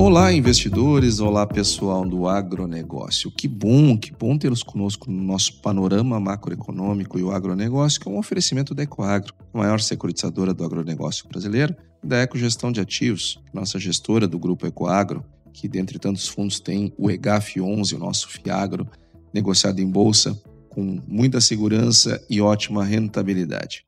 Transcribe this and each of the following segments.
Olá, investidores! Olá, pessoal do agronegócio. Que bom, que bom tê-los conosco no nosso panorama macroeconômico e o agronegócio, que é um oferecimento da Ecoagro, a maior securitizadora do agronegócio brasileiro, da Ecogestão de Ativos, nossa gestora do grupo Ecoagro, que dentre tantos fundos tem o EGAF 11, o nosso FIAGRO, negociado em bolsa, com muita segurança e ótima rentabilidade.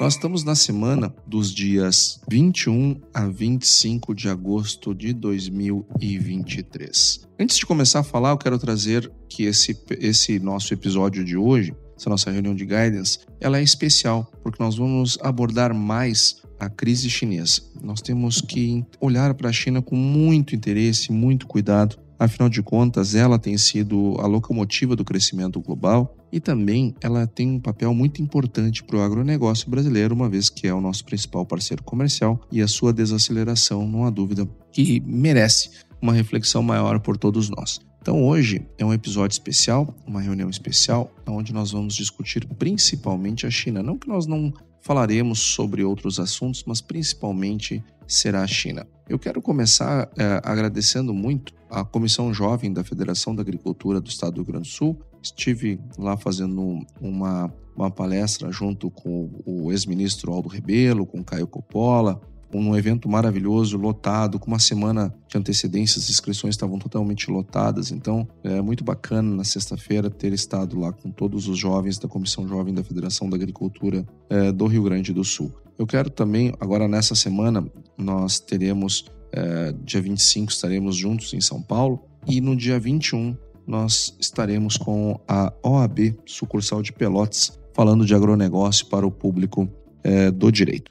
Nós estamos na semana dos dias 21 a 25 de agosto de 2023. Antes de começar a falar, eu quero trazer que esse, esse nosso episódio de hoje, essa nossa reunião de guidance, ela é especial, porque nós vamos abordar mais a crise chinesa. Nós temos que olhar para a China com muito interesse, muito cuidado, Afinal de contas, ela tem sido a locomotiva do crescimento global e também ela tem um papel muito importante para o agronegócio brasileiro, uma vez que é o nosso principal parceiro comercial e a sua desaceleração, não há dúvida, que merece uma reflexão maior por todos nós. Então hoje é um episódio especial, uma reunião especial, onde nós vamos discutir principalmente a China. Não que nós não falaremos sobre outros assuntos, mas principalmente será a China. Eu quero começar é, agradecendo muito a Comissão Jovem da Federação da Agricultura do Estado do Rio Grande do Sul. Estive lá fazendo uma, uma palestra junto com o ex-ministro Aldo Rebelo, com Caio Coppola, um evento maravilhoso, lotado, com uma semana de antecedência, as inscrições estavam totalmente lotadas. Então, é muito bacana na sexta-feira ter estado lá com todos os jovens da Comissão Jovem da Federação da Agricultura é, do Rio Grande do Sul. Eu quero também, agora nessa semana, nós teremos, é, dia 25, estaremos juntos em São Paulo e no dia 21 nós estaremos com a OAB, sucursal de Pelotas, falando de agronegócio para o público é, do direito.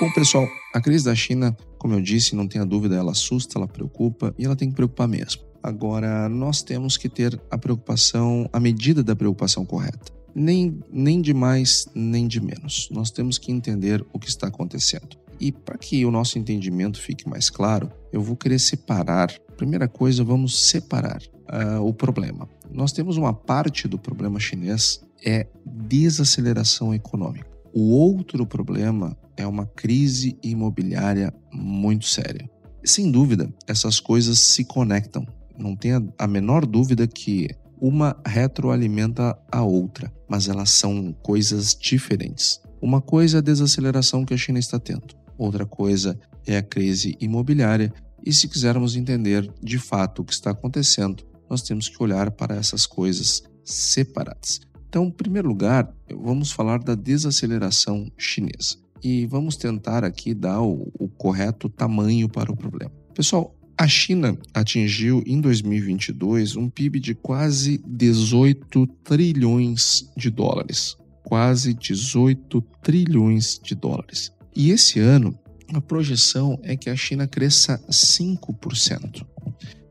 Bom, pessoal, a crise da China, como eu disse, não tenha dúvida, ela assusta, ela preocupa e ela tem que preocupar mesmo. Agora, nós temos que ter a preocupação, a medida da preocupação correta. Nem, nem de mais, nem de menos. Nós temos que entender o que está acontecendo. E para que o nosso entendimento fique mais claro, eu vou querer separar. Primeira coisa, vamos separar uh, o problema. Nós temos uma parte do problema chinês é desaceleração econômica. O outro problema é uma crise imobiliária muito séria. Sem dúvida, essas coisas se conectam. Não tenha a menor dúvida que uma retroalimenta a outra, mas elas são coisas diferentes. Uma coisa é a desaceleração que a China está tendo, outra coisa é a crise imobiliária. E se quisermos entender de fato o que está acontecendo, nós temos que olhar para essas coisas separadas. Então, em primeiro lugar, vamos falar da desaceleração chinesa e vamos tentar aqui dar o, o correto tamanho para o problema. Pessoal, a China atingiu em 2022 um PIB de quase 18 trilhões de dólares. Quase 18 trilhões de dólares. E esse ano, a projeção é que a China cresça 5%.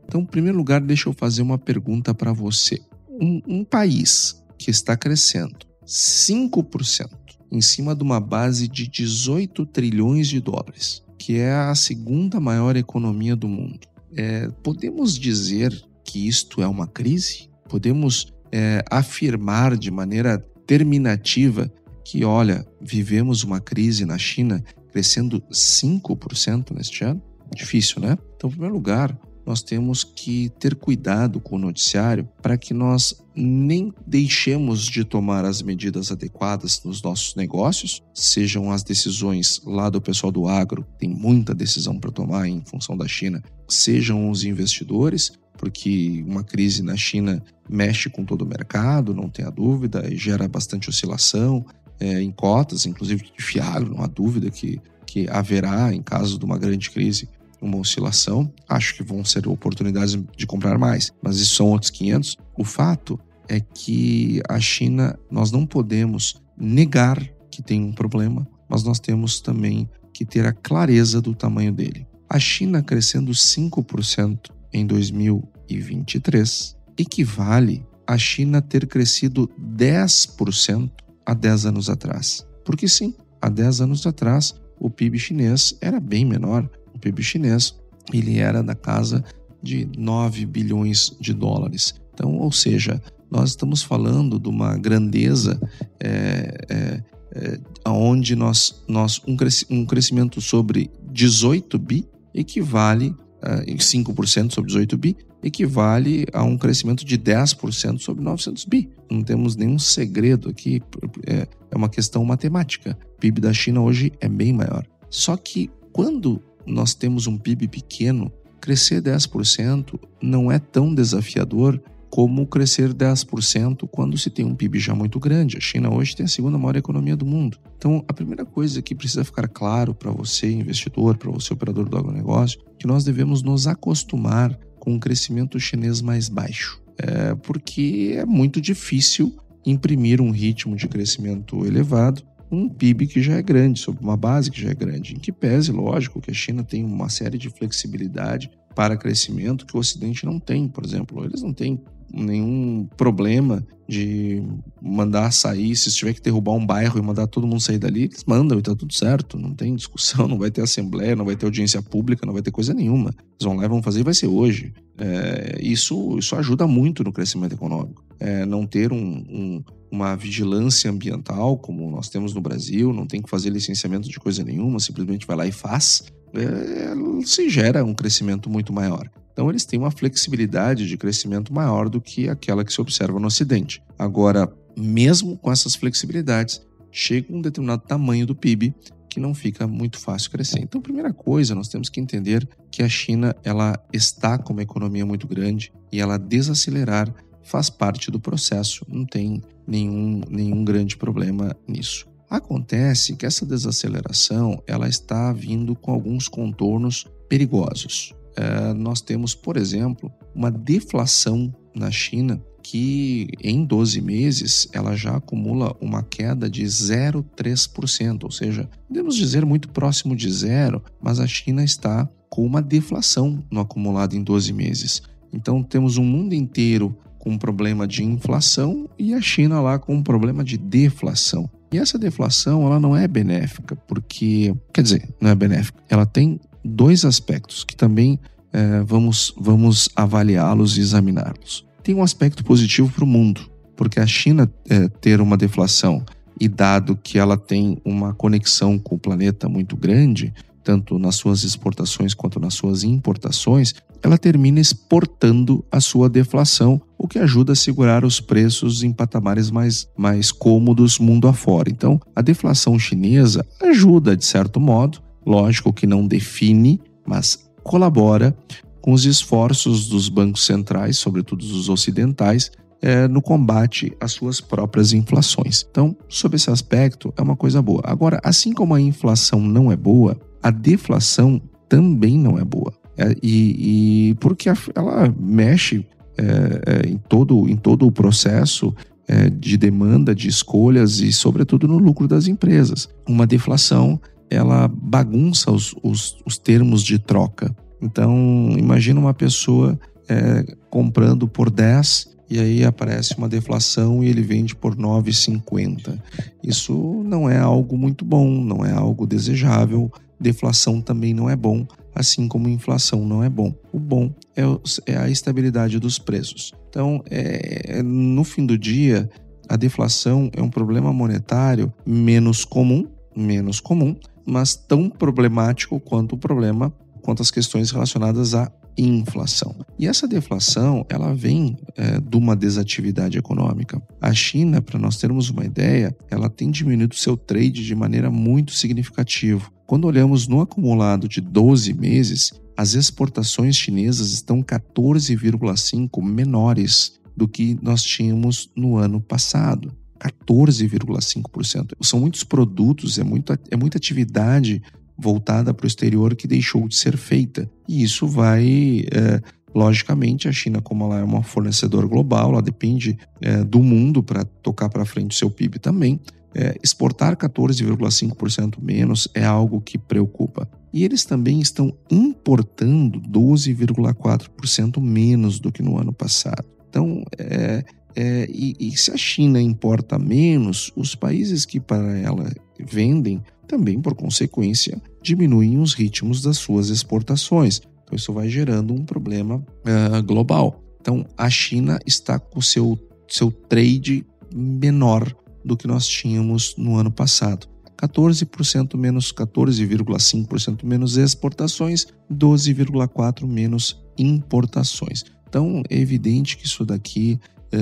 Então, em primeiro lugar, deixa eu fazer uma pergunta para você. Um, um país que está crescendo 5% em cima de uma base de 18 trilhões de dólares, que é a segunda maior economia do mundo. É, podemos dizer que isto é uma crise? Podemos é, afirmar de maneira terminativa que, olha, vivemos uma crise na China crescendo 5% neste ano? Difícil, né? Então, em primeiro lugar, nós temos que ter cuidado com o noticiário para que nós nem deixemos de tomar as medidas adequadas nos nossos negócios, sejam as decisões lá do pessoal do agro, tem muita decisão para tomar em função da China, sejam os investidores, porque uma crise na China mexe com todo o mercado, não tenha dúvida, e gera bastante oscilação, é, em cotas, inclusive de Fiagro, não há dúvida que, que haverá, em caso de uma grande crise, uma oscilação. Acho que vão ser oportunidades de comprar mais, mas isso são outros 500. O fato é que a China, nós não podemos negar que tem um problema, mas nós temos também que ter a clareza do tamanho dele. A China crescendo 5% em 2023 equivale a China ter crescido 10% há 10 anos atrás. Porque sim, há 10 anos atrás o PIB chinês era bem menor. PIB chinês ele era da casa de 9 bilhões de dólares. Então, ou seja, nós estamos falando de uma grandeza é, é, é, onde nós, nós um, cresc um crescimento sobre 18 bi equivale uh, em 5% sobre 18 bi, equivale a um crescimento de 10% sobre 900 bi. Não temos nenhum segredo aqui, é, é uma questão matemática. O PIB da China hoje é bem maior. Só que quando nós temos um PIB pequeno, crescer 10% não é tão desafiador como crescer 10% quando se tem um PIB já muito grande. A China hoje tem a segunda maior economia do mundo. Então, a primeira coisa que precisa ficar claro para você, investidor, para você, operador do agronegócio, que nós devemos nos acostumar com um crescimento chinês mais baixo. É porque é muito difícil imprimir um ritmo de crescimento elevado um PIB que já é grande, sobre uma base que já é grande. Em que pese, lógico, que a China tem uma série de flexibilidade para crescimento que o Ocidente não tem, por exemplo. Eles não têm nenhum problema de mandar sair, se tiver que derrubar um bairro e mandar todo mundo sair dali, eles mandam e tá tudo certo, não tem discussão, não vai ter assembleia, não vai ter audiência pública, não vai ter coisa nenhuma. Eles vão lá e vão fazer e vai ser hoje. É, isso, isso ajuda muito no crescimento econômico. É, não ter um, um, uma vigilância ambiental como nós temos no Brasil, não tem que fazer licenciamento de coisa nenhuma, simplesmente vai lá e faz, é, se gera um crescimento muito maior. Então, eles têm uma flexibilidade de crescimento maior do que aquela que se observa no Ocidente. Agora, mesmo com essas flexibilidades, chega um determinado tamanho do PIB que não fica muito fácil crescer. Então, primeira coisa, nós temos que entender que a China ela está com uma economia muito grande e ela desacelerar faz parte do processo, não tem nenhum, nenhum grande problema nisso. Acontece que essa desaceleração ela está vindo com alguns contornos perigosos. Eh, nós temos, por exemplo, uma deflação na China que em 12 meses ela já acumula uma queda de 0,3%, ou seja, podemos dizer muito próximo de zero, mas a China está com uma deflação no acumulado em 12 meses. Então temos um mundo inteiro com um problema de inflação e a China lá com um problema de deflação. E essa deflação ela não é benéfica, porque, quer dizer, não é benéfica, ela tem dois aspectos que também é, vamos, vamos avaliá-los e examiná-los. Tem um aspecto positivo para o mundo, porque a China é, ter uma deflação e dado que ela tem uma conexão com o planeta muito grande, tanto nas suas exportações quanto nas suas importações, ela termina exportando a sua deflação, o que ajuda a segurar os preços em patamares mais, mais cômodos mundo afora. Então, a deflação chinesa ajuda, de certo modo, lógico que não define, mas colabora com os esforços dos bancos centrais, sobretudo os ocidentais, é, no combate às suas próprias inflações. Então, sob esse aspecto, é uma coisa boa. Agora, assim como a inflação não é boa, a deflação também não é boa. É, e, e, porque ela mexe é, é, em, todo, em todo o processo é, de demanda, de escolhas e, sobretudo, no lucro das empresas. Uma deflação ela bagunça os, os, os termos de troca. Então, imagina uma pessoa é, comprando por 10 e aí aparece uma deflação e ele vende por 9,50. Isso não é algo muito bom, não é algo desejável. Deflação também não é bom, assim como inflação não é bom. O bom é, é a estabilidade dos preços. Então, é, no fim do dia, a deflação é um problema monetário menos comum, menos comum, mas tão problemático quanto o problema, quanto as questões relacionadas à inflação. E essa deflação, ela vem é, de uma desatividade econômica. A China, para nós termos uma ideia, ela tem diminuído seu trade de maneira muito significativa. Quando olhamos no acumulado de 12 meses, as exportações chinesas estão 14,5 menores do que nós tínhamos no ano passado. 14,5%. São muitos produtos, é, muito, é muita atividade voltada para o exterior que deixou de ser feita. E isso vai. É, logicamente, a China, como ela é uma fornecedor global, ela depende é, do mundo para tocar para frente o seu PIB também. É, exportar 14,5% menos é algo que preocupa. E eles também estão importando 12,4% menos do que no ano passado. Então, é, é, e, e, se a China importa menos, os países que para ela vendem também, por consequência, diminuem os ritmos das suas exportações. Então, isso vai gerando um problema uh, global. Então, a China está com seu, seu trade menor do que nós tínhamos no ano passado. 14% menos 14,5% menos exportações, 12,4% menos importações. Então é evidente que isso daqui é,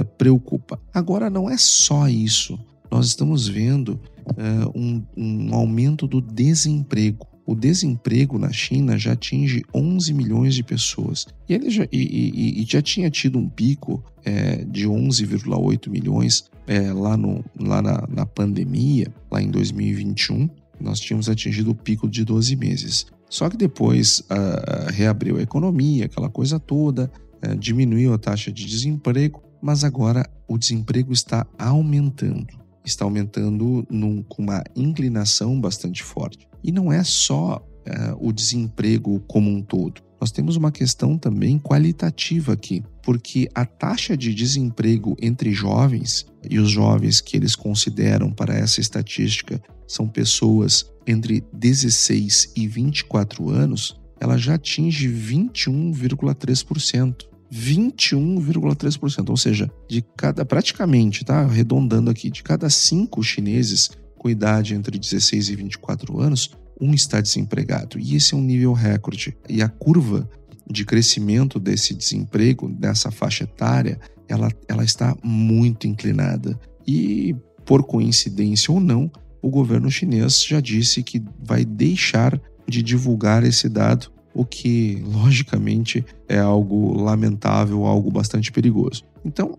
é, preocupa. Agora não é só isso. Nós estamos vendo é, um, um aumento do desemprego. O desemprego na China já atinge 11 milhões de pessoas. E ele já, e, e, e já tinha tido um pico é, de 11,8 milhões é, lá, no, lá na, na pandemia, lá em 2021. Nós tínhamos atingido o pico de 12 meses. Só que depois uh, reabriu a economia, aquela coisa toda, uh, diminuiu a taxa de desemprego, mas agora o desemprego está aumentando. Está aumentando num, com uma inclinação bastante forte. E não é só uh, o desemprego como um todo. Nós temos uma questão também qualitativa aqui, porque a taxa de desemprego entre jovens e os jovens que eles consideram para essa estatística são pessoas entre 16 e 24 anos, ela já atinge 21,3%. 21,3%, ou seja, de cada praticamente, tá arredondando aqui, de cada cinco chineses com idade entre 16 e 24 anos, um está desempregado. E esse é um nível recorde. E a curva de crescimento desse desemprego, dessa faixa etária, ela, ela está muito inclinada. E, por coincidência ou não, o governo chinês já disse que vai deixar de divulgar esse dado, o que, logicamente, é algo lamentável, algo bastante perigoso. Então,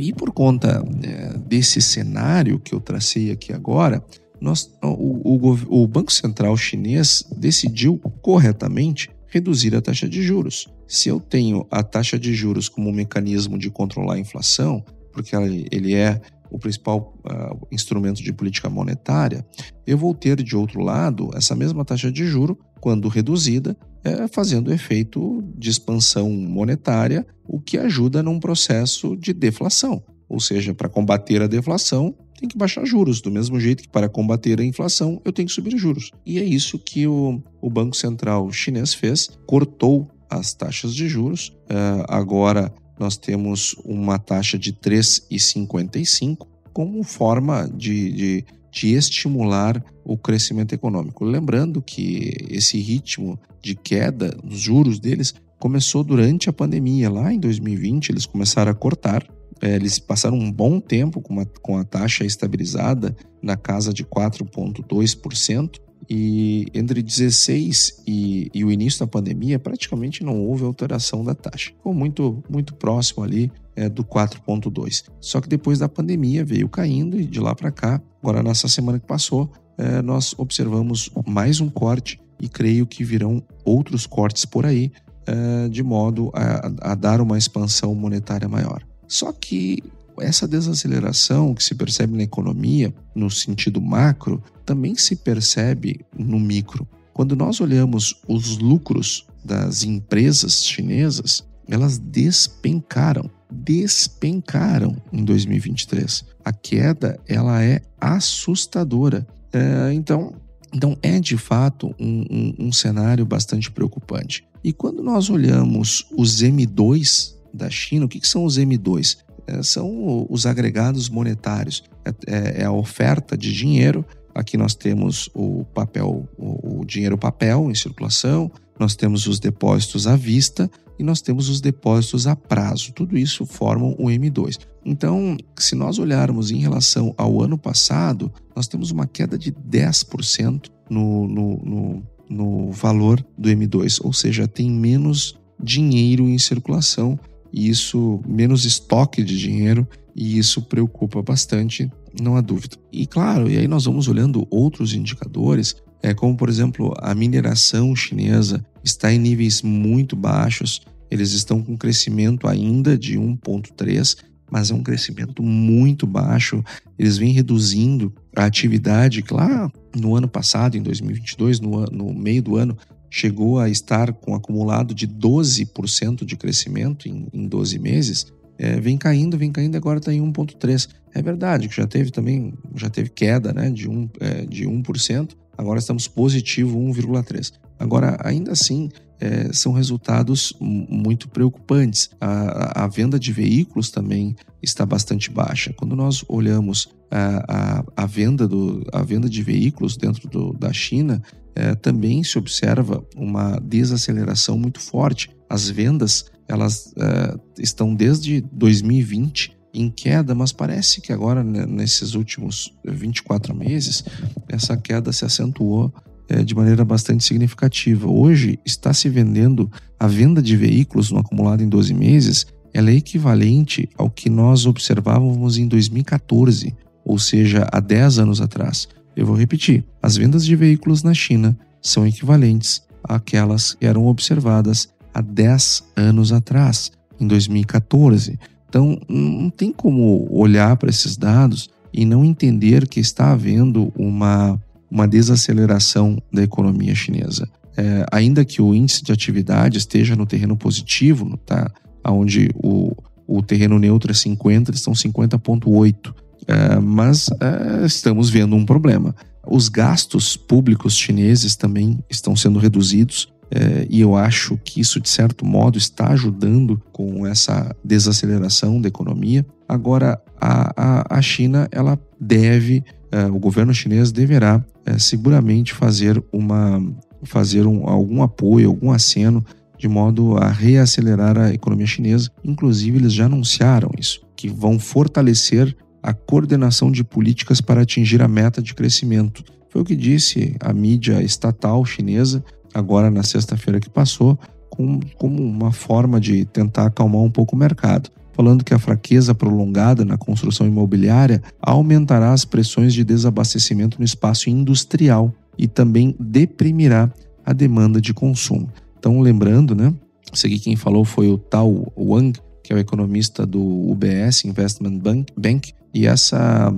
e por conta é, desse cenário que eu tracei aqui agora, nós, o, o, o Banco Central chinês decidiu corretamente reduzir a taxa de juros. Se eu tenho a taxa de juros como um mecanismo de controlar a inflação, porque ele é o principal uh, instrumento de política monetária, eu vou ter de outro lado essa mesma taxa de juro, quando reduzida, é, fazendo efeito de expansão monetária, o que ajuda num processo de deflação. Ou seja, para combater a deflação, tem que baixar juros, do mesmo jeito que para combater a inflação eu tenho que subir juros. E é isso que o, o Banco Central chinês fez, cortou as taxas de juros. Uh, agora nós temos uma taxa de 3,55 como forma de, de, de estimular o crescimento econômico. Lembrando que esse ritmo de queda dos juros deles começou durante a pandemia. Lá em 2020, eles começaram a cortar. É, eles passaram um bom tempo com, uma, com a taxa estabilizada na casa de 4,2%. E entre 16 e, e, o início da pandemia, praticamente não houve alteração da taxa. Ficou muito, muito próximo ali é, do 4,2. Só que depois da pandemia veio caindo e de lá para cá, agora nessa semana que passou, é, nós observamos mais um corte e creio que virão outros cortes por aí, é, de modo a, a dar uma expansão monetária maior. Só que essa desaceleração que se percebe na economia, no sentido macro, também se percebe no micro. Quando nós olhamos os lucros das empresas chinesas, elas despencaram, despencaram em 2023. A queda ela é assustadora. É, então, então é de fato um, um, um cenário bastante preocupante. E quando nós olhamos os M2 da China, o que, que são os M2? É, são os agregados monetários, é, é, é, a oferta de dinheiro. Aqui nós temos o papel, o, o dinheiro papel em circulação, nós temos os depósitos à vista e nós temos os depósitos a prazo. Tudo isso formam o M2. Então, se nós olharmos em relação ao ano passado, nós temos uma queda de 10% no, no, no, no valor do M2, ou seja, tem menos dinheiro em circulação e isso, menos estoque de dinheiro, E isso preocupa bastante, não há dúvida. E claro, e aí nós vamos olhando outros indicadores, é, como por exemplo a mineração chinesa está em níveis muito baixos, eles estão com crescimento ainda de 1,3, mas é um crescimento muito baixo. Eles vêm reduzindo a atividade lá no ano passado, em 2022, no, no meio do ano, chegou a estar com acumulado de 12% de crescimento em, em 12 meses. É, vem caindo, vem caindo, agora está em 1,3%. É verdade que já teve também, já teve queda né, de, 1, é, de 1%, agora estamos positivo 1,3%. Agora, ainda assim, é, são resultados muito preocupantes. A, a, venda de veículos também está bastante baixa. Quando nós olhamos a, a, a venda, do, a venda de veículos dentro do, da China, é, também se observa uma desaceleração muito forte. As vendas elas é, estão desde 2020 em queda, mas parece que agora, né, nesses últimos 24 meses, essa queda se acentuou é, de maneira bastante significativa. Hoje está se vendendo a venda de veículos no acumulado em 12 meses, ela é equivalente ao que nós observávamos em 2014, ou seja, há 10 anos atrás. Eu vou repetir: as vendas de veículos na China são equivalentes àquelas que eram observadas há 10 anos atrás, em 2014. Então, não tem como olhar para esses dados e não entender que está havendo uma uma desaceleração da economia chinesa. É, ainda que o índice de atividade esteja no terreno positivo, tá? onde o, o terreno neutro é 50, eles estão 50,8. É, mas é, estamos vendo um problema. Os gastos públicos chineses também estão sendo reduzidos. É, e eu acho que isso, de certo modo, está ajudando com essa desaceleração da economia. Agora, a, a, a China ela deve é, o governo chinês deverá é, seguramente fazer uma fazer um, algum apoio, algum aceno de modo a reacelerar a economia chinesa. Inclusive, eles já anunciaram isso, que vão fortalecer a coordenação de políticas para atingir a meta de crescimento. Foi o que disse a mídia estatal chinesa agora na sexta-feira que passou, com, como uma forma de tentar acalmar um pouco o mercado falando que a fraqueza prolongada na construção imobiliária aumentará as pressões de desabastecimento no espaço industrial e também deprimirá a demanda de consumo. Então, lembrando, né? Isso aqui quem falou foi o Tao Wang, que é o economista do UBS Investment Bank, Bank e essa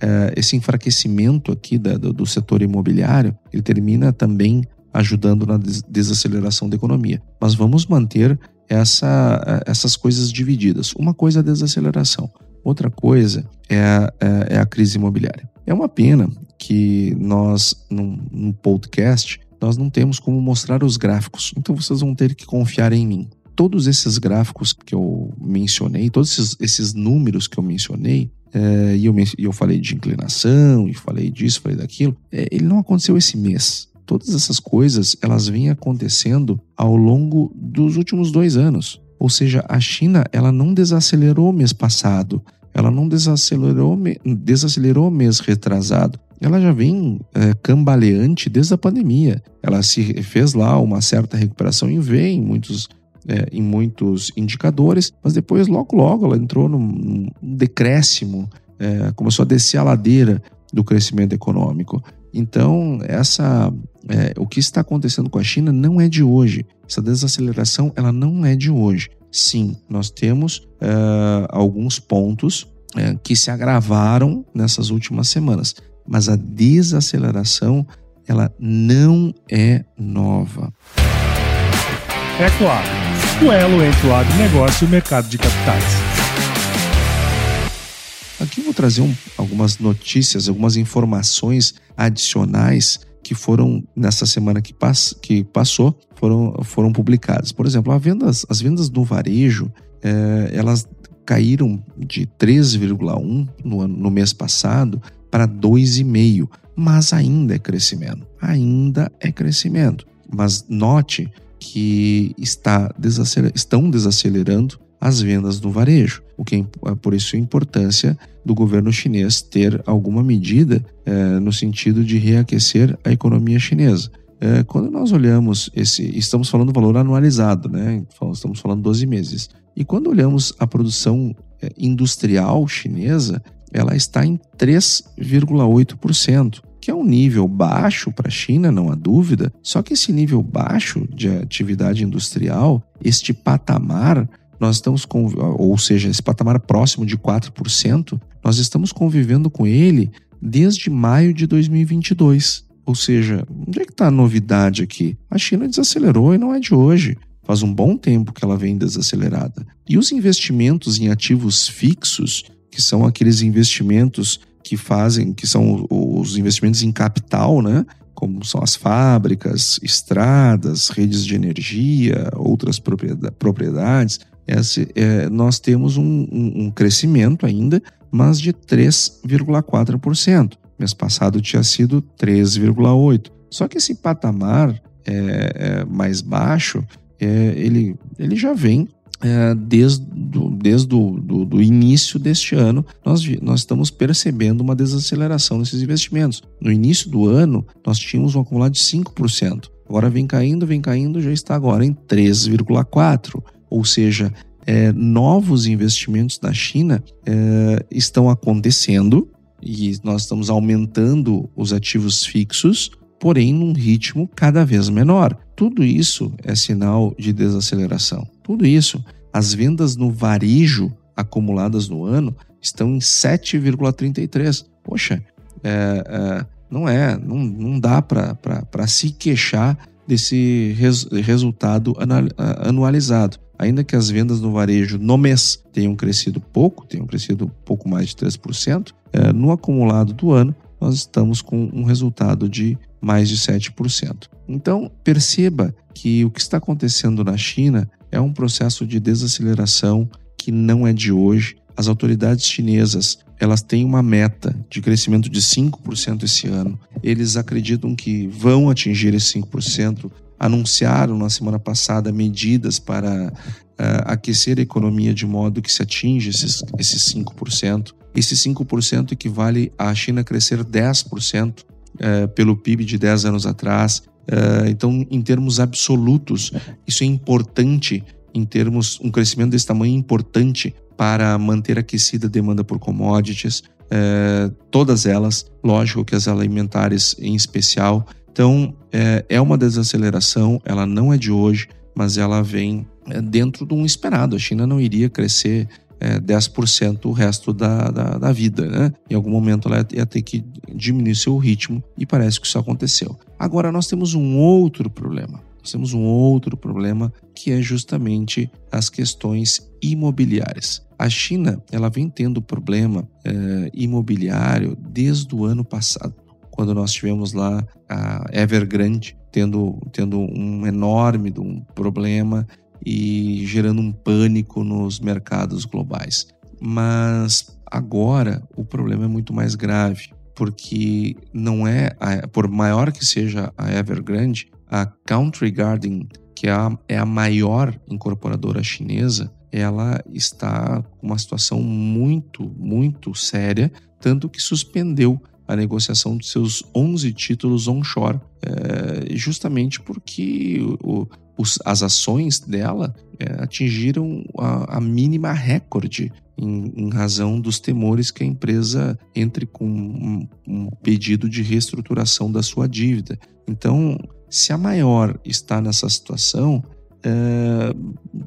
é, esse enfraquecimento aqui do, setor imobiliário, ele termina também ajudando na desaceleração da economia. Mas vamos manter essa, essas coisas divididas. Uma coisa é a desaceleração, outra coisa é a, é, é a crise imobiliária. É uma pena que nós, num, num podcast, nós não temos como mostrar os gráficos, então vocês vão ter que confiar em mim. Todos esses gráficos que eu mencionei, todos esses, esses números que eu mencionei, é, e eu, eu falei de inclinação, e falei disso, falei daquilo, é, ele não aconteceu esse mês todas essas coisas elas vêm acontecendo ao longo dos últimos dois anos. Ou seja, a China ela não desacelerou mês passado, ela não desacelerou, desacelerou mês retrasado. Ela já vem é, cambaleante desde a pandemia. Ela se fez lá uma certa recuperação em V em muitos, é, em muitos indicadores, mas depois, logo, logo, ela entrou num, decréscimo, é, começou a descer a ladeira do crescimento econômico. Então, essa, é, o que está acontecendo com a China não é de hoje. Essa desaceleração ela não é de hoje. Sim, nós temos é, alguns pontos é, que se agravaram nessas últimas semanas, mas a desaceleração ela não é nova. É claro, o elo entre o agronegócio e o mercado de capitais. Aqui eu vou trazer um, algumas notícias, algumas informações adicionais que foram nessa semana que, pass, que passou foram, foram publicadas. Por exemplo, vendas, as vendas do varejo é, elas caíram de 3,1 no, no mês passado para 2,5, mas ainda é crescimento. Ainda é crescimento. Mas note que está desaceler, estão desacelerando as vendas do varejo, o que é por isso a importância do governo chinês ter alguma medida é, no sentido de reaquecer a economia chinesa. É, quando nós olhamos esse, estamos falando do valor anualizado, né? Estamos falando 12 meses. E quando olhamos a produção é, industrial chinesa ela está em 3,8%, que é um nível baixo para a China, não há dúvida. Só que esse nível baixo de atividade industrial, este patamar, nós estamos com, ou seja, esse patamar próximo de 4%, nós estamos convivendo com ele desde maio de 2022. Ou seja, onde é que está a novidade aqui? A China desacelerou e não é de hoje. Faz um bom tempo que ela vem desacelerada. E os investimentos em ativos fixos, que são aqueles investimentos que fazem, que são os investimentos em capital, né? Como são as fábricas, estradas, redes de energia, outras propriedades, esse, é, nós temos um, um, um crescimento ainda, mas de 3,4%. Mês passado tinha sido 3,8%. Só que esse patamar é, é, mais baixo, é, ele, ele já vem é, desde, do, desde do, do, do, início deste ano, nós, nós estamos percebendo uma desaceleração nesses investimentos. No início do ano, nós tínhamos um acumulado de 5%. Agora vem caindo, vem caindo, já está agora em 3,4%. Ou seja, é, novos investimentos na China é, estão acontecendo e nós estamos aumentando os ativos fixos, porém num ritmo cada vez menor. Tudo isso é sinal de desaceleração. Tudo isso. As vendas no varejo acumuladas no ano estão em 7,33. Poxa, é, é, não é, não, não dá para se queixar desse res, resultado anualizado ainda que as vendas no varejo no mês tenham crescido pouco, tenham crescido pouco mais de 3%, é, no acumulado do ano nós estamos com um resultado de mais de 7%. Então, perceba que o que está acontecendo na China é um processo de desaceleração que não é de hoje. As autoridades chinesas, elas têm uma meta de crescimento de 5% esse ano. Eles acreditam que vão atingir esse 5% anunciaram na semana passada medidas para uh, aquecer a economia de modo que se atinja esses, esses 5%. Esse 5% equivale à China crescer 10% uh, eh, pelo PIB de 10 anos atrás. Uh, então, em termos absolutos, isso é importante em termos um crescimento desse tamanho é importante para manter aquecida a demanda por commodities, todas elas, lógico que as alimentares em especial, então, é, é uma desaceleração, ela não é de hoje, mas ela vem é, dentro de um esperado. A China não iria crescer é, 10% o resto da, da, da, vida, né? Em algum momento ela ia ter que diminuir seu ritmo e parece que isso aconteceu. Agora nós temos um outro problema. Nós temos um outro problema que é justamente as questões imobiliárias. A China ela vem tendo problema é, imobiliário desde o ano passado quando nós tivemos lá a Evergrande tendo, tendo um enorme um problema e gerando um pânico nos mercados globais. Mas agora o problema é muito mais grave, porque não é, a, por maior que seja a Evergrande, a Country Garden, que é a, é a maior incorporadora chinesa, ela está com uma situação muito, muito séria, tanto que suspendeu a negociação de seus 11 títulos onshore, é, justamente porque o, os, as ações dela é, atingiram a, a, mínima recorde em, em, razão dos temores que a empresa entre com um, um pedido de reestruturação da sua dívida. Então, se a maior está nessa situação, é,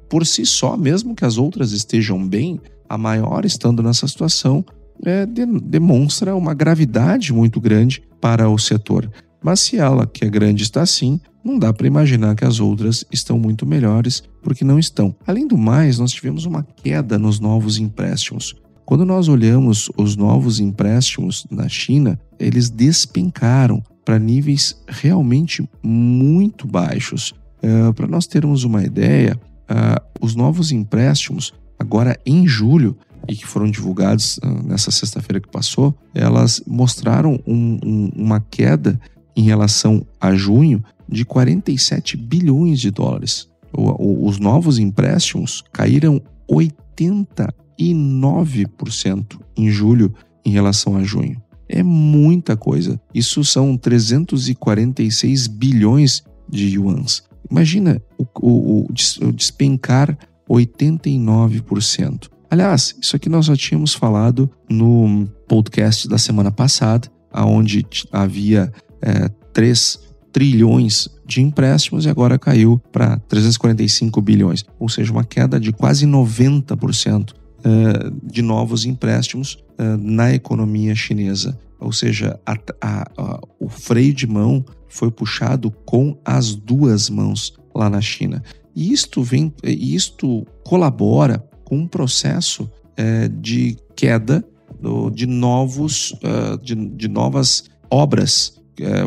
por si só, mesmo que as outras estejam bem, a maior estando nessa situação é, de, demonstra uma gravidade muito grande para o setor. Mas se ela, que é grande, está assim, não dá para imaginar que as outras estão muito melhores, porque não estão. Além do mais, nós tivemos uma queda nos novos empréstimos. Quando nós olhamos os novos empréstimos na China, eles despencaram para níveis realmente muito baixos. Uh, para nós termos uma ideia, uh, os novos empréstimos, agora em julho, e que foram divulgados uh, nessa sexta-feira que passou, elas mostraram um, um, uma queda em relação a junho de 47 bilhões de dólares. O, o, os novos empréstimos caíram 89% em julho em relação a junho. É muita coisa. Isso são 346 bilhões de yuans. Imagina o, o, o despencar 89%. Aliás, isso aqui nós já tínhamos falado no podcast da semana passada, onde havia é, 3 trilhões de empréstimos e agora caiu para 345 bilhões, ou seja, uma queda de quase 90% é, de novos empréstimos é, na economia chinesa. Ou seja, a, a, a, o freio de mão foi puxado com as duas mãos lá na China. E isto, vem, isto colabora com um processo é, de queda do, de, novos, uh, de, de novas obras, é,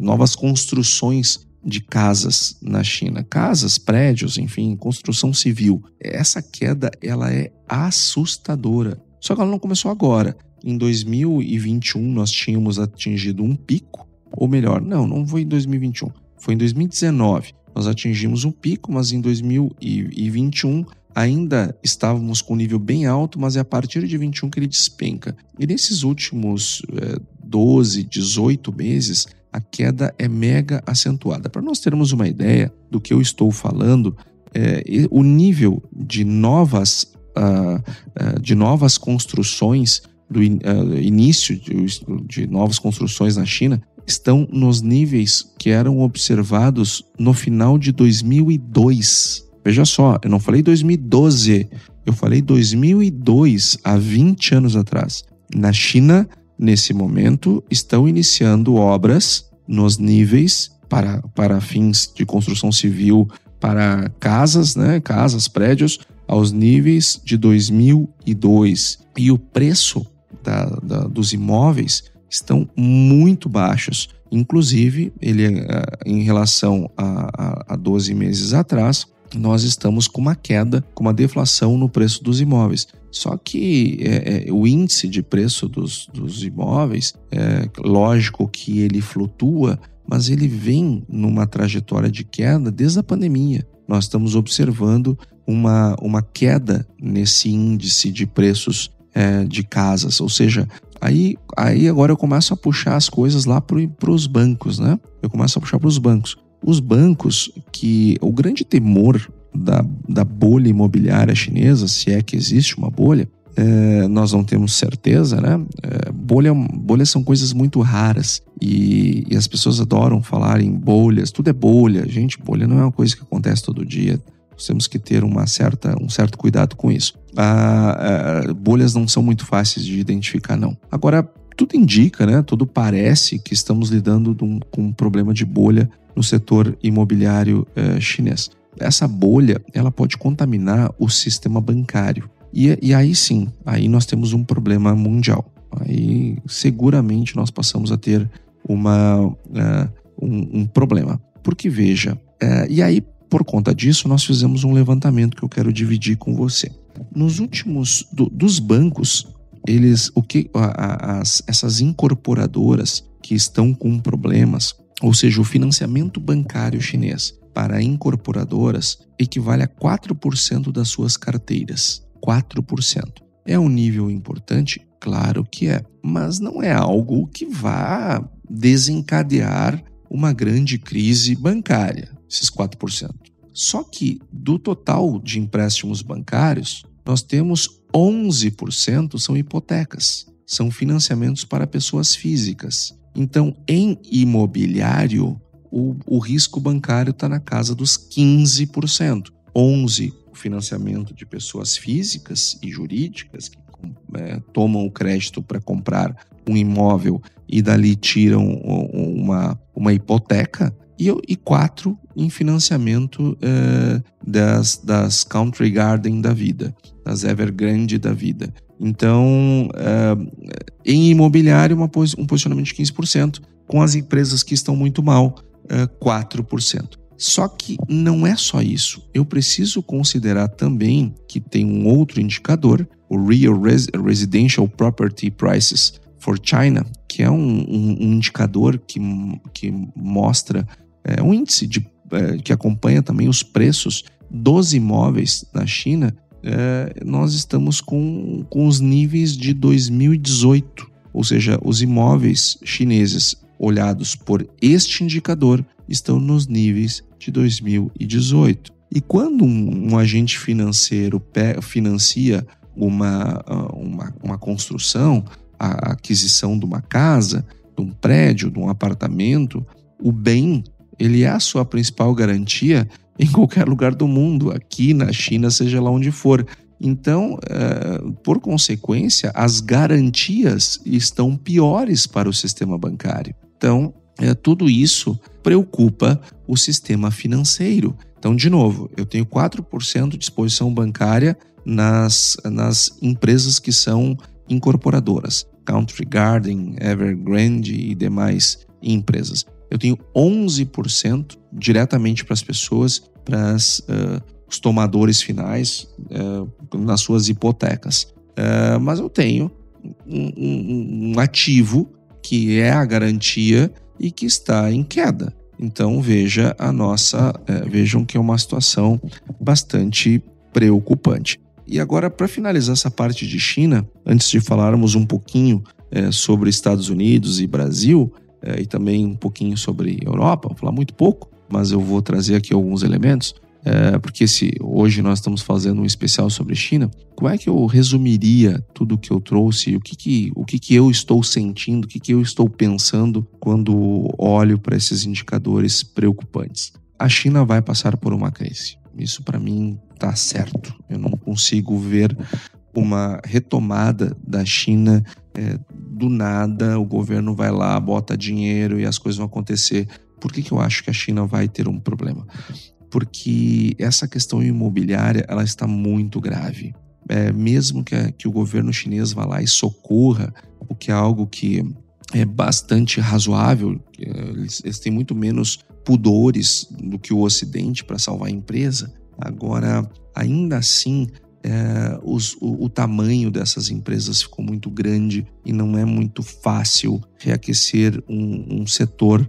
novas construções de casas na China, casas, prédios, enfim, construção civil. Essa queda ela é assustadora. Só que ela não começou agora. Em 2021 nós tínhamos atingido um pico, ou melhor, não, não foi em 2021, foi em 2019. Nós atingimos um pico, mas em 2021 ainda estávamos com um nível bem alto, mas é a partir de 21 que ele despenca. E nesses últimos é, 12, 18 meses, a queda é mega acentuada. Para nós termos uma ideia do que eu estou falando, é, o nível de novas, uh, uh, de novas construções, do uh, início de, de novas construções na China, estão nos níveis que eram observados no final de 2002. Veja só, eu não falei 2012, eu falei 2002, há 20 anos atrás. Na China, nesse momento, estão iniciando obras nos níveis para, para fins de construção civil para casas, né, casas, prédios, aos níveis de 2002. E o preço da, da, dos imóveis estão muito baixos. Inclusive, ele, eh, em relação a, a, a 12 meses atrás, nós estamos com uma queda, com uma deflação no preço dos imóveis. Só que é, é, o índice de preço dos, dos imóveis, é lógico que ele flutua, mas ele vem numa trajetória de queda desde a pandemia. Nós estamos observando uma, uma queda nesse índice de preços é, de casas, ou seja, aí, aí agora eu começo a puxar as coisas lá para os bancos, né? Eu começo a puxar para os bancos. Os bancos, que o grande temor da, da bolha imobiliária chinesa, se é que existe uma bolha, é, nós não temos certeza, né? É, bolha, bolhas são coisas muito raras e, e, as pessoas adoram falar em bolhas. Tudo é bolha, gente. Bolha não é uma coisa que acontece todo dia. Nós temos que ter uma certa, um certo cuidado com isso. Ah, ah, bolhas não são muito fáceis de identificar, não. Agora, tudo indica, né? Tudo parece que estamos lidando com um problema de bolha no setor imobiliário eh, chinês. Essa bolha ela pode contaminar o sistema bancário. E, e aí sim, aí nós temos um problema mundial. Aí seguramente nós passamos a ter uma, uh, um, um, problema. Porque veja, uh, e aí por conta disso nós fizemos um levantamento que eu quero dividir com você. Nos últimos do, dos bancos, eles o que as, essas incorporadoras que estão com problemas, ou seja, o financiamento bancário chinês para incorporadoras equivale a 4% das suas carteiras. 4%. É um nível importante? Claro que é, mas não é algo que vá desencadear uma grande crise bancária, esses 4%. Só que do total de empréstimos bancários, nós temos 11% são hipotecas, são financiamentos para pessoas físicas. Então, em imobiliário, o, o risco bancário está na casa dos 15%. 11% o financiamento de pessoas físicas e jurídicas que é, tomam o crédito para comprar um imóvel e dali tiram uma, uma hipoteca. E, e quatro em financiamento é, das, das Country Garden da vida, das Evergrande da vida. Então, é, em imobiliário, uma, um posicionamento de 15%, com as empresas que estão muito mal, 4%. Eh, só que não é só isso. Eu preciso considerar também que tem um outro indicador, o Real Res Residential Property Prices for China, que é um, um, um indicador que, que mostra é, um índice de, que acompanha também os preços dos imóveis na China. É, nós estamos com, com os níveis de 2018, ou seja, os imóveis chineses olhados por este indicador estão nos níveis de 2018. E quando um, um agente financeiro financia uma, uma, uma construção, a aquisição de uma casa, de um prédio, de um apartamento, o bem ele é a sua principal garantia em qualquer lugar do mundo, aqui na China, seja lá onde for. Então, uh, por consequência, as garantias estão piores para o sistema bancário. Então, uh, tudo isso preocupa o sistema financeiro. Então, de novo, eu tenho 4% de exposição bancária nas, nas empresas que são incorporadoras, Country Garden, Evergrande e demais empresas. Eu tenho 11% diretamente para as pessoas, para uh, os tomadores finais, uh, nas suas hipotecas. Uh, mas eu tenho um, um, um ativo que é a garantia e que está em queda. Então veja a nossa, vejam que é uma situação bastante preocupante. E agora, para finalizar essa parte de China, antes de falarmos um pouquinho é, sobre Estados Unidos e Brasil, é, e também um pouquinho sobre Europa, vou falar muito pouco, mas eu vou trazer aqui alguns elementos, é, porque se hoje nós estamos fazendo um especial sobre China, como é que eu resumiria tudo que eu trouxe, o que, que, o que, que eu estou sentindo, o que, que eu estou pensando quando olho para esses indicadores preocupantes? A China vai passar por uma crise. Isso para mim tá certo. Eu não consigo ver uma retomada da China é, do nada. O governo vai lá, bota dinheiro e as coisas vão acontecer. Por que, que eu acho que a China vai ter um problema? Porque essa questão imobiliária ela está muito grave. É, mesmo que, que o governo chinês vá lá e socorra, o que é algo que é bastante razoável, eles, eles têm muito menos pudores do que o Ocidente para salvar a empresa. Agora, ainda assim, é, os, o, o, tamanho dessas empresas ficou muito grande e não é muito fácil reaquecer um, um setor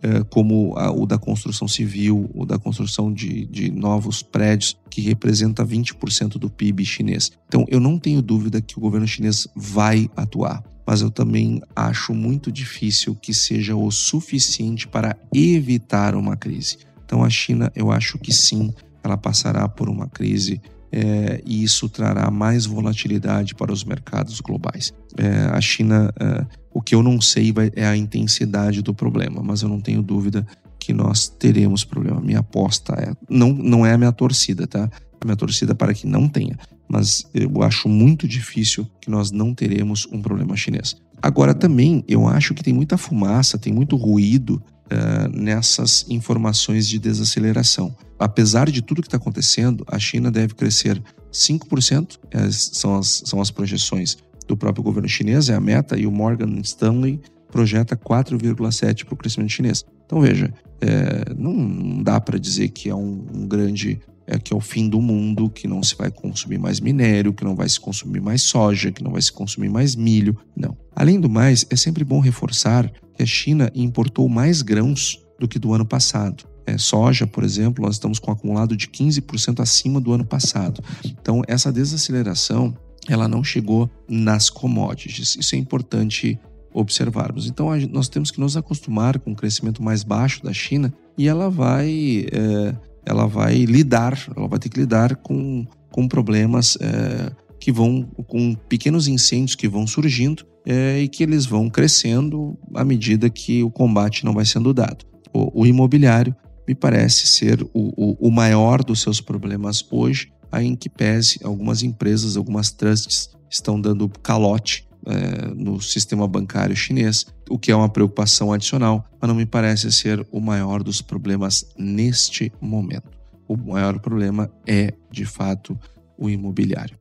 é, como a, o da construção civil, o da construção de, de novos prédios, que representa 20% do PIB chinês. Então, eu não tenho dúvida que o governo chinês vai atuar mas eu também acho muito difícil que seja o suficiente para evitar uma crise. Então, a China, eu acho que sim, ela passará por uma crise é, e isso trará mais volatilidade para os mercados globais. É, a China, é, o que eu não sei é a intensidade do problema, mas eu não tenho dúvida que nós teremos problema. Minha aposta é, não, não é a minha torcida, tá? A minha torcida para que não tenha mas eu acho muito difícil que nós não teremos um problema chinês. Agora, também eu acho que tem muita fumaça, tem muito ruído uh, nessas informações de desaceleração. Apesar de tudo que está acontecendo, a China deve crescer 5%, são as, são as projeções do próprio governo chinês, é a meta, e o Morgan Stanley projeta 4,7% para o crescimento chinês. Então veja, é, não dá para dizer que é um, um grande é que é o fim do mundo, que não se vai consumir mais minério, que não vai se consumir mais soja, que não vai se consumir mais milho. Não. Além do mais, é sempre bom reforçar que a China importou mais grãos do que do ano passado. É, soja, por exemplo, nós estamos com um acumulado de 15% acima do ano passado. Então, essa desaceleração ela não chegou nas commodities. Isso é importante observarmos. Então, nós temos que nos acostumar com o crescimento mais baixo da China e ela vai é, ela vai lidar, ela vai ter que lidar com, com problemas é, que vão, com pequenos incêndios que vão surgindo é, e que eles vão crescendo à medida que o combate não vai sendo dado. O, o imobiliário me parece ser o, o, o, maior dos seus problemas hoje, em que pese algumas empresas, algumas trusts estão dando calote é, no sistema bancário chinês, o que é uma preocupação adicional, mas não me parece ser o maior dos problemas neste momento. O maior problema é, de fato, o imobiliário.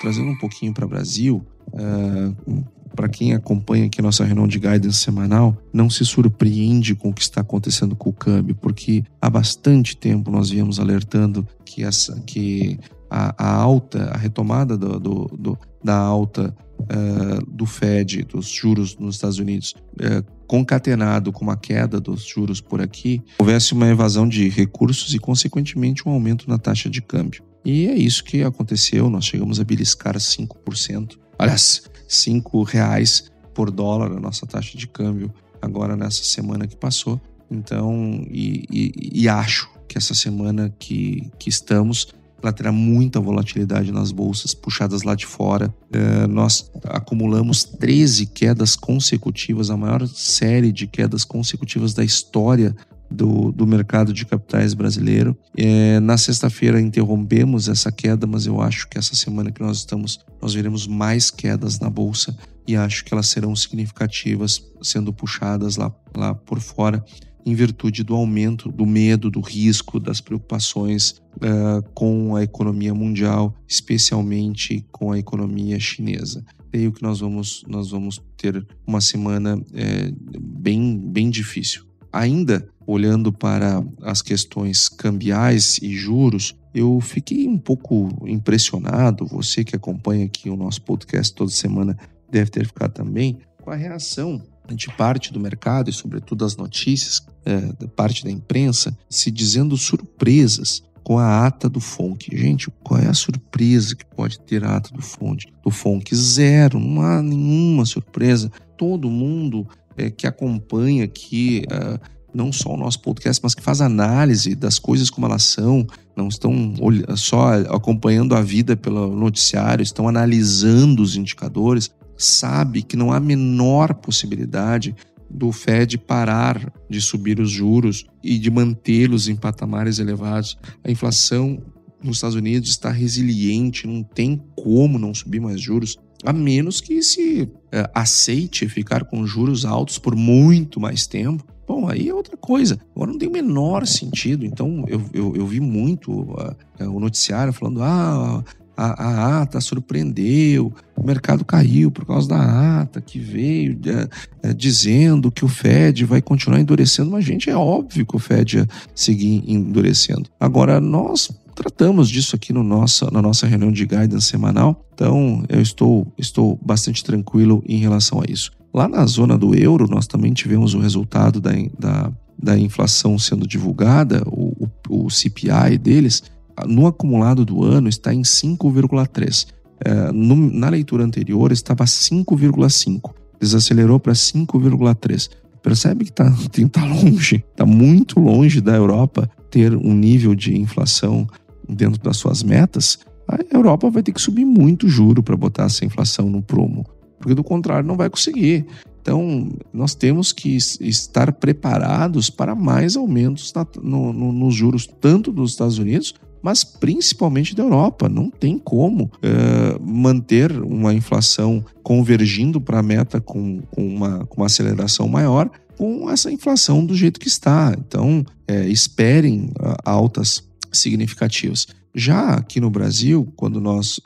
Trazendo um pouquinho para o Brasil, uh, para quem acompanha aqui a nossa reunião de guidance semanal, não se surpreende com o que está acontecendo com o câmbio, porque há bastante tempo nós viemos alertando que, essa, que a, a alta, a retomada do, do, do da alta uh, do Fed, dos juros nos Estados Unidos, uh, concatenado com uma queda dos juros por aqui, houvesse uma evasão de recursos e, consequentemente, um aumento na taxa de câmbio. E é isso que aconteceu, nós chegamos a beliscar 5%, aliás, 5 reais por dólar a nossa taxa de câmbio agora nessa semana que passou. Então, e, e, e acho que essa semana que, que estamos ela terá muita volatilidade nas bolsas puxadas lá de fora. É, nós acumulamos 13 quedas consecutivas, a maior série de quedas consecutivas da história do, do mercado de capitais brasileiro. É, na sexta-feira interrompemos essa queda, mas eu acho que essa semana que nós estamos, nós veremos mais quedas na bolsa e acho que elas serão significativas, sendo puxadas lá, lá por fora em virtude do aumento do medo, do risco, das preocupações uh, com a economia mundial, especialmente com a economia chinesa. Creio que nós vamos, nós vamos ter uma semana é, bem, bem difícil. Ainda olhando para as questões cambiais e juros, eu fiquei um pouco impressionado. Você que acompanha aqui o nosso podcast toda semana deve ter ficado também com a reação de parte do mercado e, sobretudo, as notícias, é, da parte da imprensa, se dizendo surpresas com a ata do FONC. Gente, qual é a surpresa que pode ter a ata do FONC? Do FONC? Zero, não há nenhuma surpresa. Todo mundo é, que acompanha aqui. É, não só o nosso podcast, mas que faz análise das coisas como elas são, não estão só acompanhando a vida pelo noticiário, estão analisando os indicadores, sabe que não há menor possibilidade do Fed parar de subir os juros e de mantê-los em patamares elevados. A inflação nos Estados Unidos está resiliente, não tem como não subir mais juros, a menos que se é, aceite ficar com juros altos por muito mais tempo. Bom, aí é outra coisa. Agora não tem o menor sentido. Então, eu, eu, eu vi muito uh, o noticiário falando: ah, a, a, ata surpreendeu, o mercado caiu por causa da ata que veio é, é, dizendo que o Fed vai continuar endurecendo, mas, gente, é óbvio que o Fed ia seguir endurecendo. Agora, nós tratamos disso aqui no nossa, na nossa reunião de guidance semanal, então eu estou, estou bastante tranquilo em relação a isso. Lá na zona do euro, nós também tivemos o resultado da, da, da inflação sendo divulgada, o, o, o CPI deles, no acumulado do ano está em 5,3. É, na leitura anterior estava 5,5. Desacelerou para 5,3. Percebe que está tá longe, está muito longe da Europa ter um nível de inflação dentro das suas metas. A Europa vai ter que subir muito juro para botar essa inflação no prumo, porque do contrário não vai conseguir. Então, nós temos que estar preparados para mais aumentos na, no, no, nos juros, tanto dos Estados Unidos mas principalmente da Europa. Não tem como é, manter uma inflação convergindo para a meta com, com, uma, com uma aceleração maior com essa inflação do jeito que está. Então, é, esperem uh, altas significativas. Já aqui no Brasil, quando nós,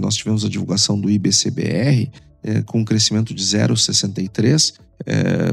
nós tivemos a divulgação do IBCBR, é, com um crescimento de 0,63, é,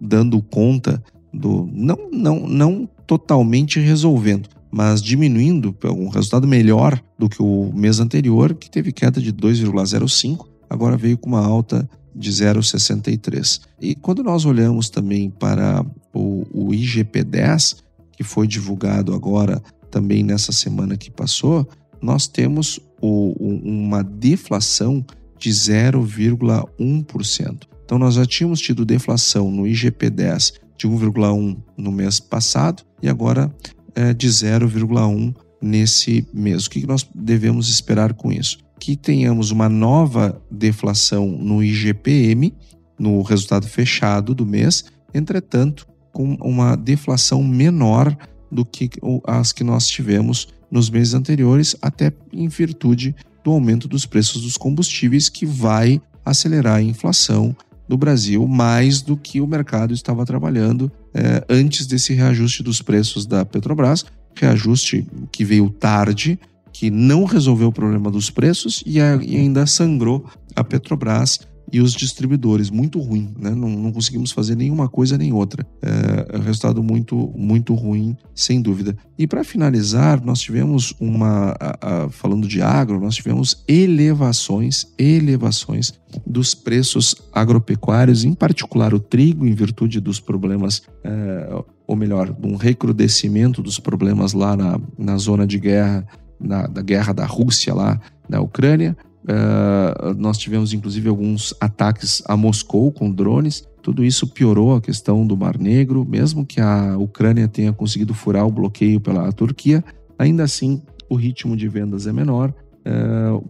dando conta do. Não, não, não totalmente resolvendo, mas diminuindo um resultado melhor do que o mês anterior, que teve queda de 2,05, agora veio com uma alta de 0,63. E quando nós olhamos também para o, o IGP-10, que foi divulgado agora também nessa semana que passou, nós temos o, uma deflação de 0,1%. Então nós já tínhamos tido deflação no IGP-10 de 1,1 no mês passado e agora é, de 0,1 nesse mês. O que nós devemos esperar com isso? Que tenhamos uma nova deflação no IGPM, no resultado fechado do mês, entretanto, com uma deflação menor do que as que nós tivemos nos meses anteriores, até em virtude do aumento dos preços dos combustíveis, que vai acelerar a inflação no Brasil mais do que o mercado estava trabalhando é, antes desse reajuste dos preços da Petrobras, reajuste que veio tarde, que não resolveu o problema dos preços e, ainda sangrou a Petrobras e os distribuidores. Muito ruim, né? não, não conseguimos fazer nenhuma coisa nem outra. É, é um resultado muito, muito ruim, sem dúvida. E para finalizar, nós tivemos uma. A, a, falando de agro, nós tivemos elevações, elevações dos preços agropecuários, em particular o trigo, em virtude dos problemas, é, ou melhor, um recrudescimento dos problemas lá na, na zona de guerra, na, da guerra da Rússia lá na Ucrânia. Uh, nós tivemos inclusive alguns ataques a Moscou com drones. Tudo isso piorou a questão do Mar Negro, mesmo que a Ucrânia tenha conseguido furar o bloqueio pela Turquia. Ainda assim, o ritmo de vendas é menor, é,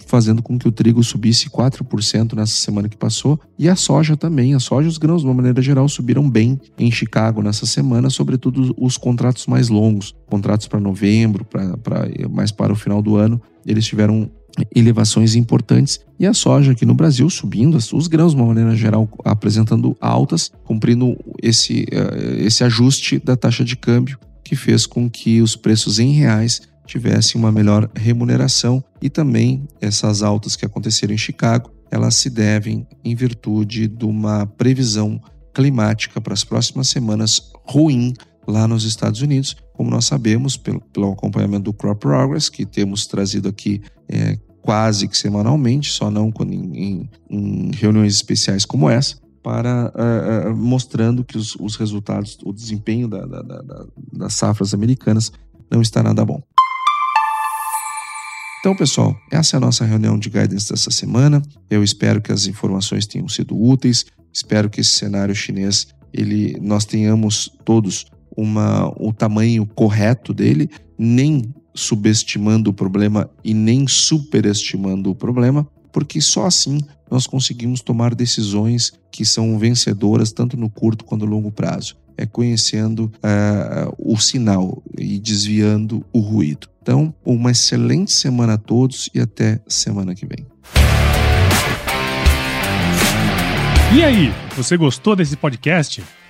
fazendo com que o trigo subisse 4% nessa semana que passou. E a soja também. A soja e os grãos, de uma maneira geral, subiram bem em Chicago nessa semana, sobretudo os contratos mais longos, contratos para novembro, pra, pra, mais para o final do ano. Eles tiveram elevações importantes e a soja aqui no Brasil subindo, os grãos de uma maneira geral apresentando altas, cumprindo esse, eh, esse ajuste da taxa de câmbio que fez com que os preços em reais tivessem uma melhor remuneração e também essas altas que aconteceram em Chicago, elas se devem em virtude de uma previsão climática para as próximas semanas ruim lá nos Estados Unidos, como nós sabemos pelo, pelo acompanhamento do Crop Progress, que temos trazido aqui é, quase que semanalmente, só não em, em, em reuniões especiais como essa, para uh, uh, mostrando que os, os, resultados, o desempenho da, da, da, das safras americanas não está nada bom. Então, pessoal, essa é a nossa reunião de guidance dessa semana. Eu espero que as informações tenham sido úteis. Espero que esse cenário chinês, ele, nós tenhamos todos uma, o tamanho correto dele, nem subestimando o problema e nem superestimando o problema, porque só assim nós conseguimos tomar decisões que são vencedoras tanto no curto quanto no longo prazo. É conhecendo uh, o sinal e desviando o ruído. Então, uma excelente semana a todos e até semana que vem. E aí, você gostou desse podcast?